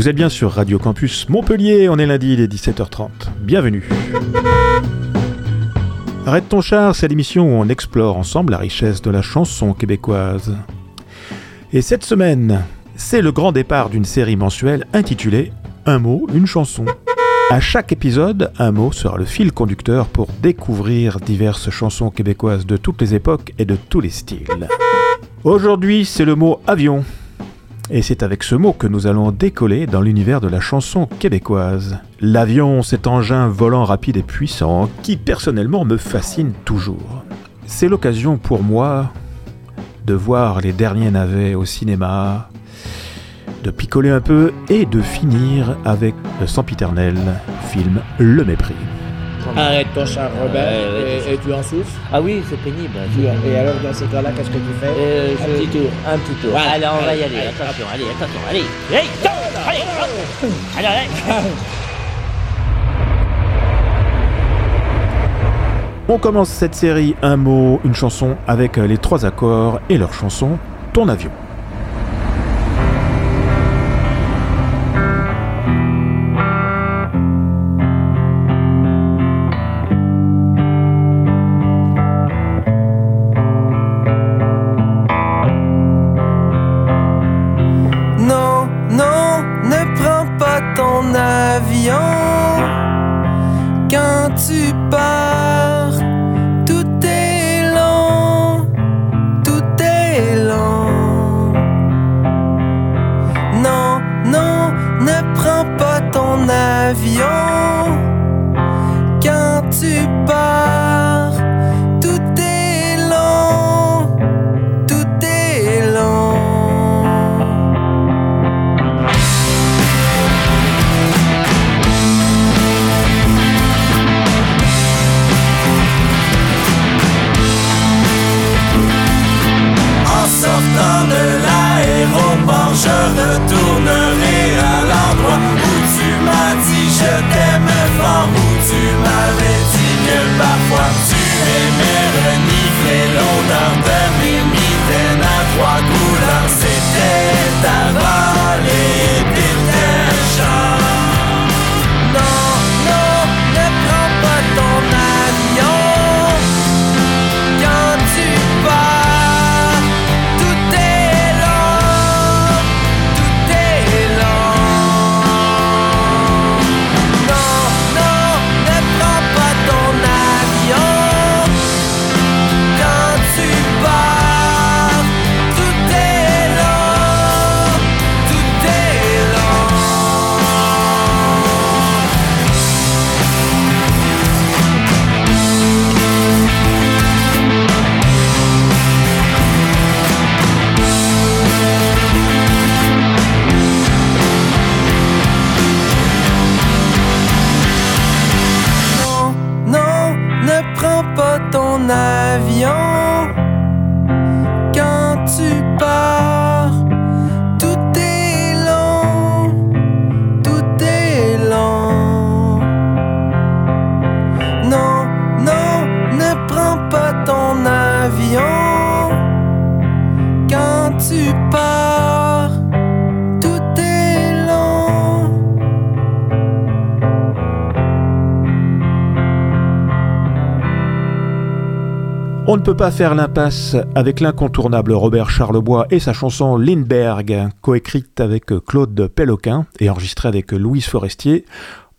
Vous êtes bien sur Radio Campus Montpellier, on est lundi, il est 17h30. Bienvenue. Arrête ton char, c'est l'émission où on explore ensemble la richesse de la chanson québécoise. Et cette semaine, c'est le grand départ d'une série mensuelle intitulée Un mot, une chanson. À chaque épisode, un mot sera le fil conducteur pour découvrir diverses chansons québécoises de toutes les époques et de tous les styles. Aujourd'hui, c'est le mot avion. Et c'est avec ce mot que nous allons décoller dans l'univers de la chanson québécoise. L'avion, cet engin volant rapide et puissant qui personnellement me fascine toujours. C'est l'occasion pour moi de voir les derniers navets au cinéma, de picoler un peu et de finir avec le sempiternel film Le Mépris. Arrête ton char, Robert, et, et tu en souffles. Ah oui, c'est pénible. Tu- Et alors, dans ces cas-là, qu'est-ce que tu fais? Euh, Un je- petit tour. Un petit tour. Voilà. Allez, on va y aller. allez, attention, allez, attention, allez. Allez, go Allez, hop. Allez, allez. On commence cette série Un mot, une chanson avec les trois accords et leur chanson Ton avion. Avion. On ne peut pas faire l'impasse avec l'incontournable Robert Charlebois et sa chanson Lindbergh, coécrite avec Claude Péloquin et enregistrée avec Louise Forestier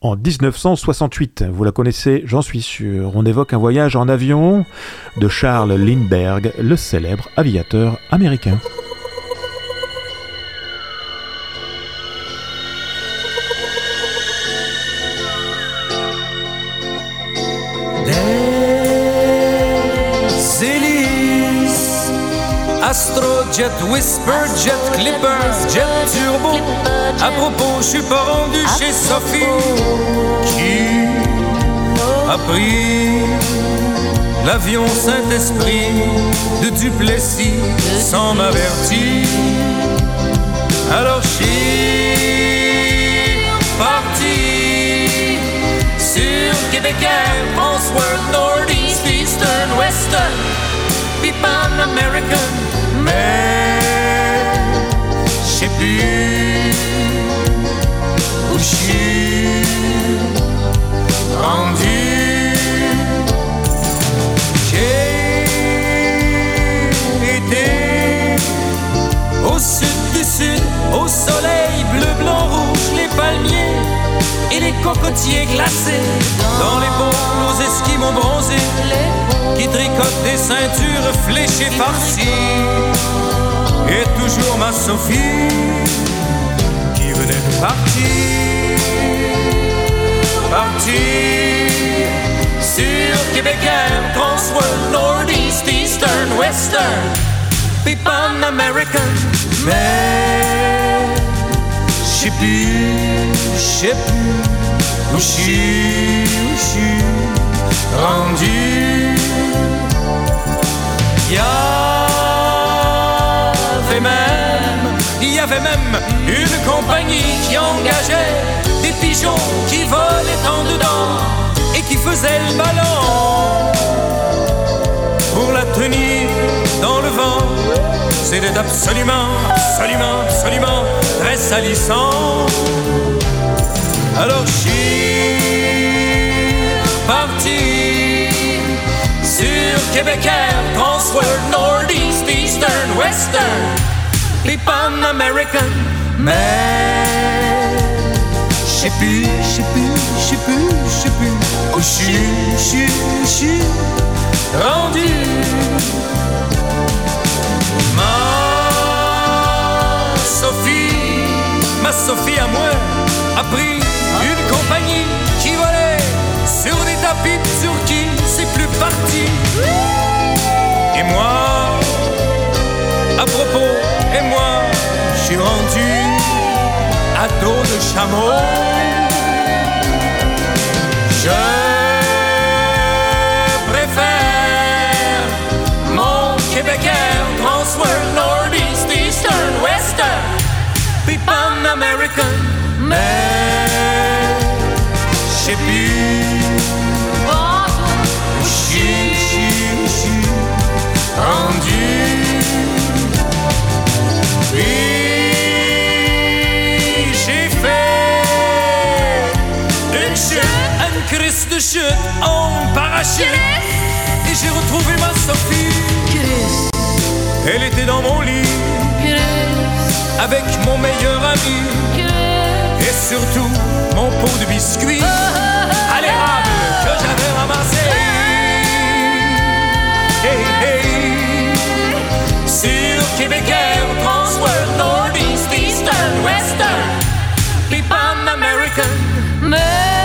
en 1968. Vous la connaissez, j'en suis sûr. On évoque un voyage en avion de Charles Lindbergh, le célèbre aviateur américain. Astrojet, Whisper, Jet Clipper, Jet Turbo. À propos, je suis pas rendu chez Sophie Qui a pris l'avion Saint-Esprit De Duplessis sans m'avertir Alors suis parti sur Québec Air, François, Northeast, Eastern, Western, puis Pan American, mais je sais plus où je suis rendu. J'ai été au sud. cocotiers glacés, dans les bombes nos esquimaux bronzés, qui tricotent des ceintures fléchées par-ci Et toujours ma Sophie, qui venait de partir, partir. Sur Québec Air, Transworld, Northeast, Eastern, Western, People American, sais plus, je sais plus où je suis, rendu. Il y avait même, il y avait même une compagnie qui engageait des pigeons qui volaient en dedans et qui faisaient le ballon pour la tenir. C'était absolument, absolument, absolument très salissant. Alors je suis parti sur Québec Air, Transworld, Northeast, Eastern, Western, Pipan American, mais je sais plus, je sais plus, je sais je sais plus suis, je suis, je suis rendu. Ma Sophie, ma Sophie à moi a pris une compagnie qui volait sur des tapis Turquie, c'est plus parti. Et moi, à propos, et moi, je suis rendu à dos de chameau. Je American, mais je sais plus je suis rendu. Puis j'ai fait une chute, une crise de chute en parachute. Et j'ai retrouvé ma Sophie. Elle était dans mon lit avec mon meilleur ami et surtout mon pot de biscuits à l'érable que j'avais ramassé. Hey, hey. Sur Québec Air, Transworld, Northeast, Eastern, Western, Pipan American.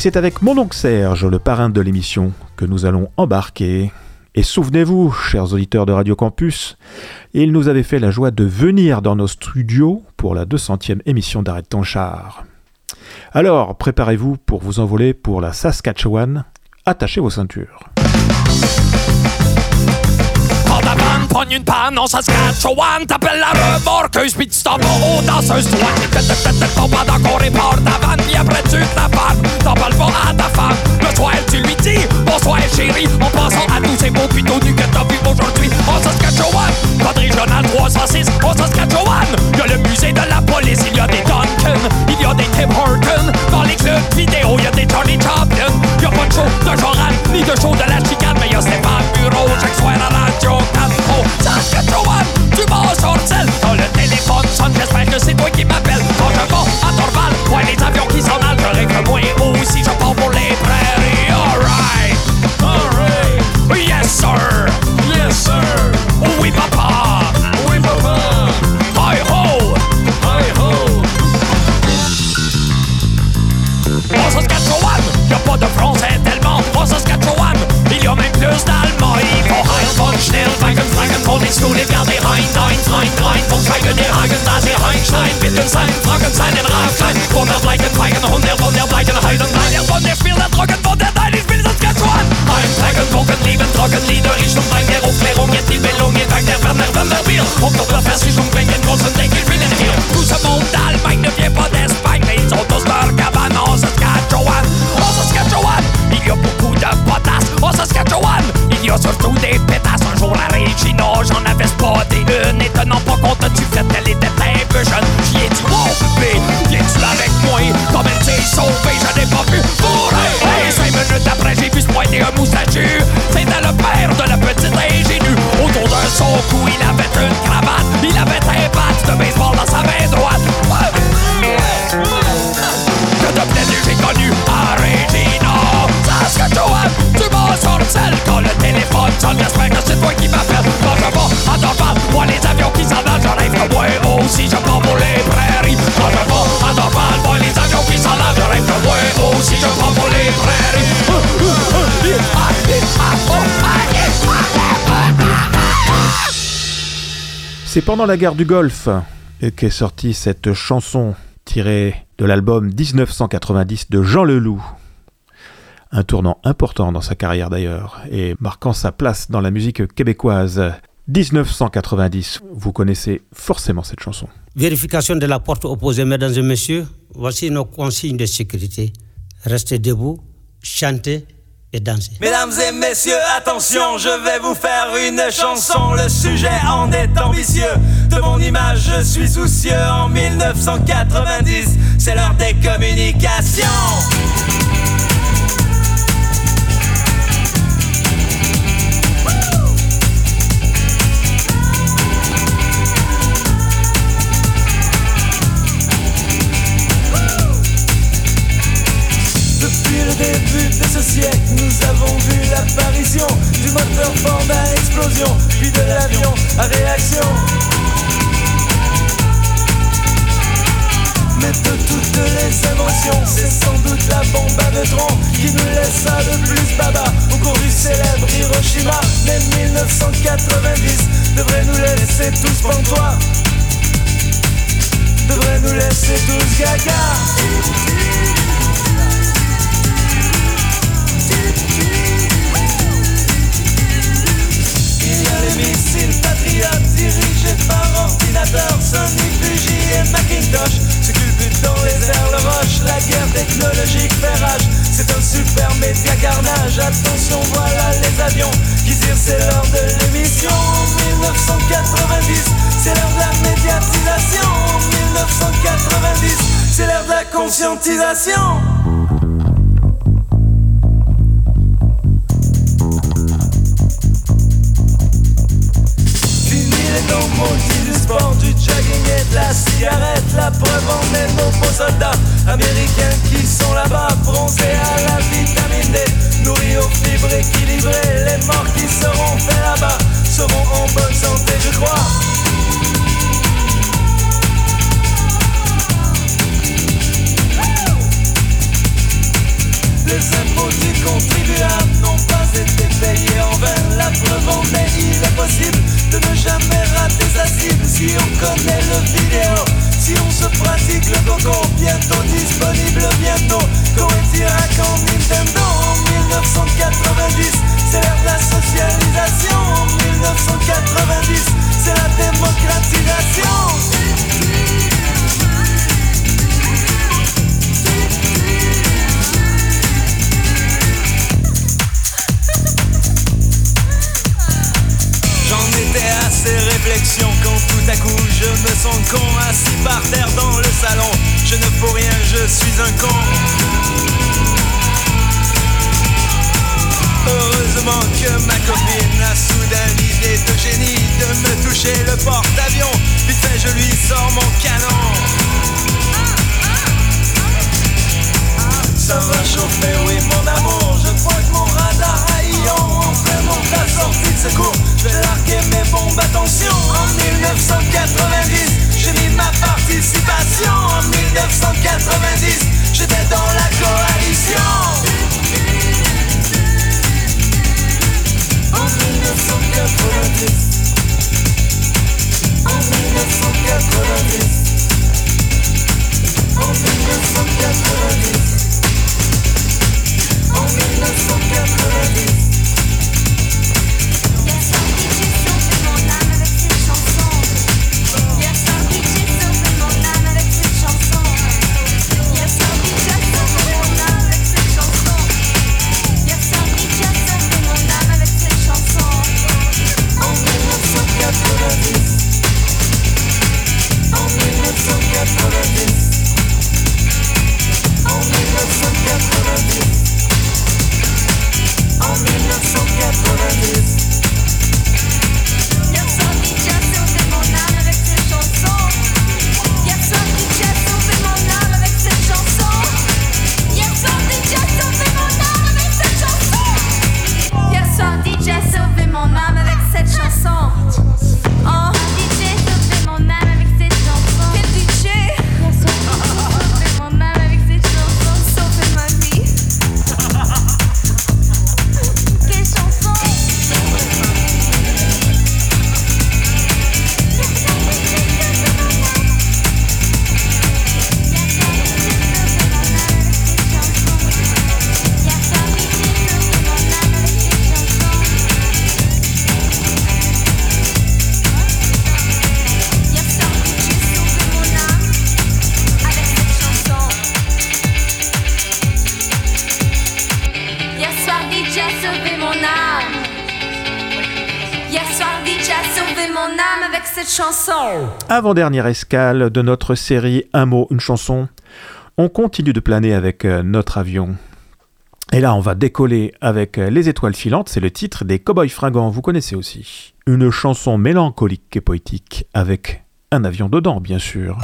C'est avec mon oncle Serge, le parrain de l'émission, que nous allons embarquer. Et souvenez-vous, chers auditeurs de Radio Campus, il nous avait fait la joie de venir dans nos studios pour la 200e émission d'Arrête ton char. Alors, préparez-vous pour vous envoler pour la Saskatchewan. Attachez vos ceintures. Vanne, pogne une panne en Saskatchewan. T'appelles la remorqueuse pis tu t'en vas aux danseuses Toi te tombe pendant qu'on ta vanne Pis après tu te la parles, t'en parles pas à ta femme. Le soir tu lui dis, bonsoir chérie. En pensant à tous ces beaux pitots nus que t'as vu aujourd'hui. En Saskatchewan, code régional 306 En Saskatchewan, y'a le musée de la police. Il y a des Duncan, il y a des Tim Horton Dans les clubs vidéo, y'a des Charlie Chaplin Y'a pas de show de Joran, ni de show de la chicane Mais y'a Stéphane Bureau, chaque soir à la qui m'appelles Quand je vais à Dorval, ouais les avions qui s'en allent Je rêve moi aussi, C'est pendant la guerre du Golfe qu'est sortie cette chanson tirée de l'album 1990 de Jean Leloup. Un tournant important dans sa carrière d'ailleurs, et marquant sa place dans la musique québécoise. 1990, vous connaissez forcément cette chanson. Vérification de la porte opposée, mesdames et messieurs. Voici nos consignes de sécurité. Restez debout, chantez Mesdames et messieurs, attention, je vais vous faire une chanson. Le sujet en est ambitieux. De mon image, je suis soucieux. En 1990, c'est l'heure des communications. L'apparition du moteur fort à explosion, puis de l'avion à réaction. Mais de toutes les inventions, c'est sans doute la bombe à neutrons qui nous laissa le plus baba au cours du célèbre Hiroshima. Mais 1990 devrait nous laisser tous pantois, devrait nous laisser tous gaga. Missiles patriotes dirigés par ordinateur Sony, Fuji et Macintosh. Culbute dans les airs le roche La guerre technologique fait rage. C'est un super média carnage Attention voilà les avions qui tirent C'est l'heure de l'émission. 1990 C'est l'heure de la médiatisation. 1990 C'est l'heure de la conscientisation du jogging et de la cigarette. La preuve en est nos beaux soldats américains qui sont là-bas, bronzés à la vitamine D, nourris aux fibres équilibrées. Les morts qui seront faits là-bas seront en bonne santé, je crois. Les impôts du contribuable n'ont pas été payés si on connaît le vidéo. Si on se pratique le coco, bientôt disponible, bientôt. Coetirak en Nintendo en 1990, c'est l'ère de la socialisation. En 1990, c'est la démocratisation. Ces réflexions quand tout à coup je me sens con assis par terre dans le salon. Je ne fous rien, je suis un con. Heureusement que ma copine a soudain l'idée de génie de me toucher le porte-avions. Vite je lui sors mon canon. Avant-dernière escale de notre série Un mot, une chanson. On continue de planer avec euh, notre avion. Et là, on va décoller avec euh, Les étoiles filantes, c'est le titre des Cowboys fringants, vous connaissez aussi. Une chanson mélancolique et poétique avec un avion dedans, bien sûr.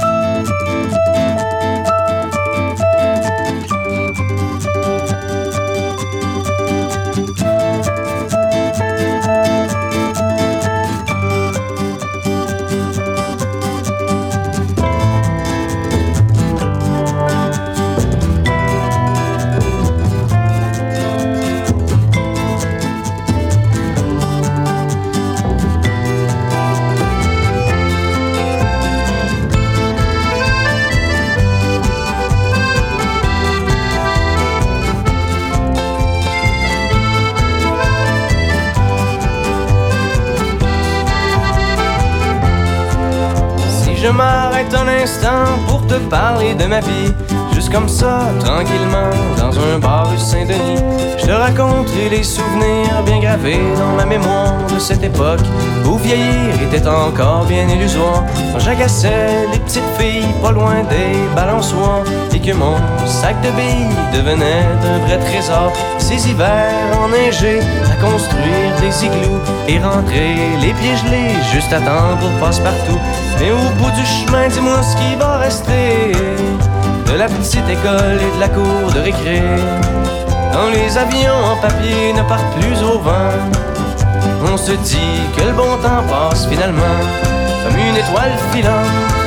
Pour te parler de ma vie. Juste comme ça, tranquillement, dans un bar rue Saint-Denis. Je te raconterai les souvenirs bien gravés dans ma mémoire de cette époque où vieillir était encore bien illusoire. Quand j'agaçais les petites filles pas loin des balançoires et que mon sac de billes devenait un vrai trésor. Ces hivers enneigés à construire des igloos et rentrer les pieds gelés juste à temps pour passe-partout. Mais au bout du chemin, dis-moi ce qui va rester de la petite école et de la cour de récré. Quand les avions en papier ne partent plus au vent, on se dit que le bon temps passe finalement comme une étoile filante.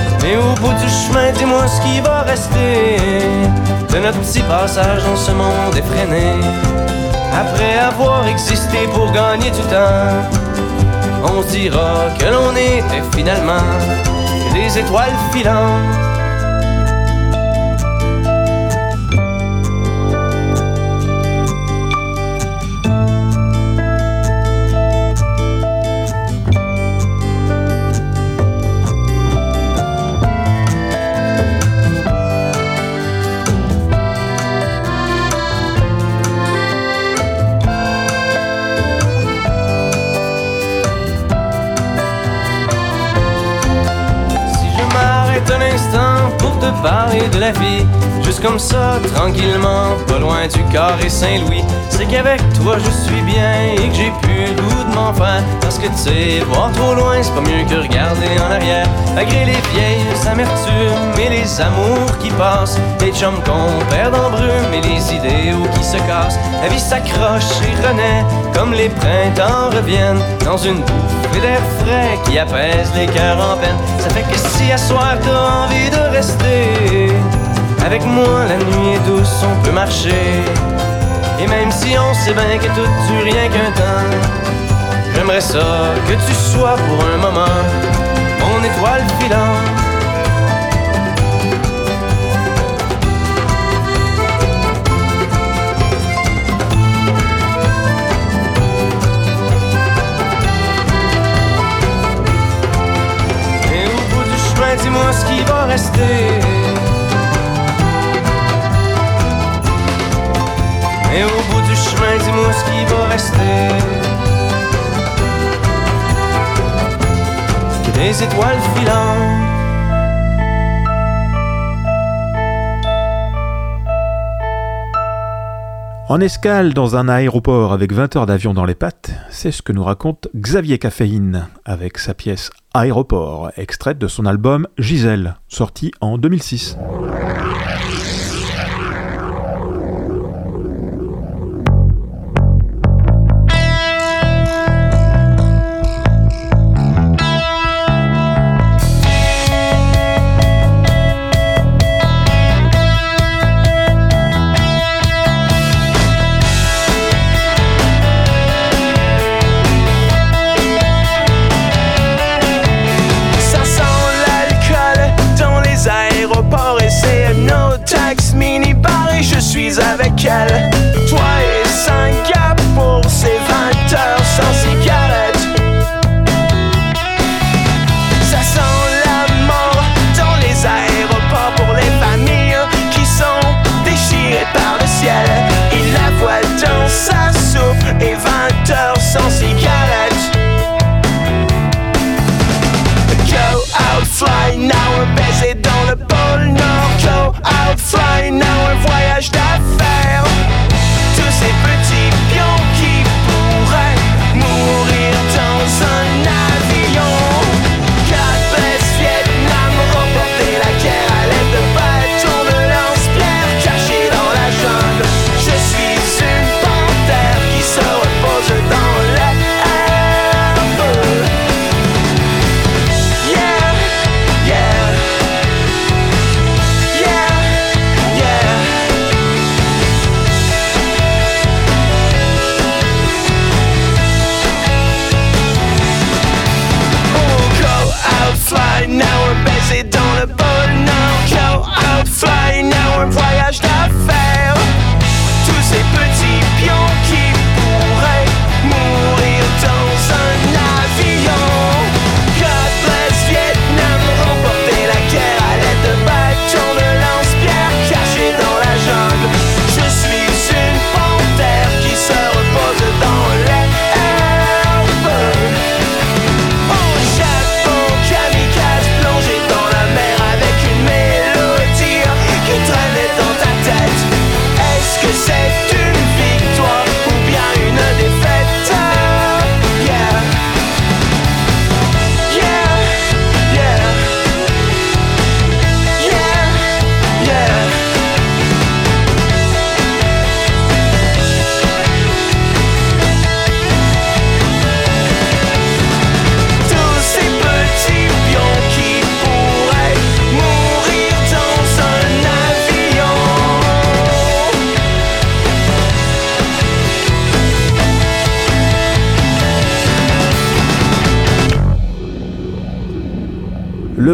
Mais au bout du chemin, dis-moi ce qui va rester de notre petit passage dans ce monde effréné. Après avoir existé pour gagner du temps, on dira que l'on était finalement des étoiles filantes. Parler de la vie, comme ça, tranquillement, pas loin du carré Saint-Louis. C'est qu'avec toi je suis bien et que j'ai plus le goût de m'en faire. Parce que tu sais, voir trop loin, c'est pas mieux que regarder en arrière. Malgré les vieilles amertumes et les amours qui passent, les chums qu'on perd en brume et les idéaux qui se cassent. La vie s'accroche et renaît comme les printemps reviennent dans une bouffée d'air frais qui apaise les cœurs en peine. Ça fait que si à soir t'as envie de rester avec moi, la nuit est douce, on peut marcher. Et même si on sait bien que tout dure rien qu'un temps, j'aimerais ça que tu sois pour un moment mon étoile filante. Dis-moi ce qui va rester. Des étoiles filantes. En escale dans un aéroport avec 20 heures d'avion dans les pattes, c'est ce que nous raconte Xavier Caféine avec sa pièce Aéroport, extraite de son album Gisèle, sorti en 2006.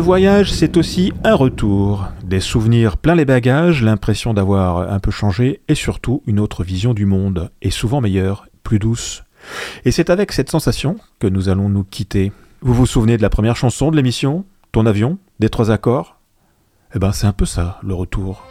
voyage, c'est aussi un retour. Des souvenirs plein les bagages, l'impression d'avoir un peu changé et surtout une autre vision du monde, et souvent meilleure, plus douce. Et c'est avec cette sensation que nous allons nous quitter. Vous vous souvenez de la première chanson de l'émission? Ton avion? Des trois accords? Eh ben c'est un peu ça, le retour.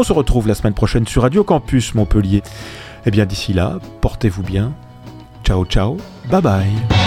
On se retrouve la semaine prochaine sur Radio Campus Montpellier. Et eh bien d'ici là, portez-vous bien. Ciao ciao, bye bye.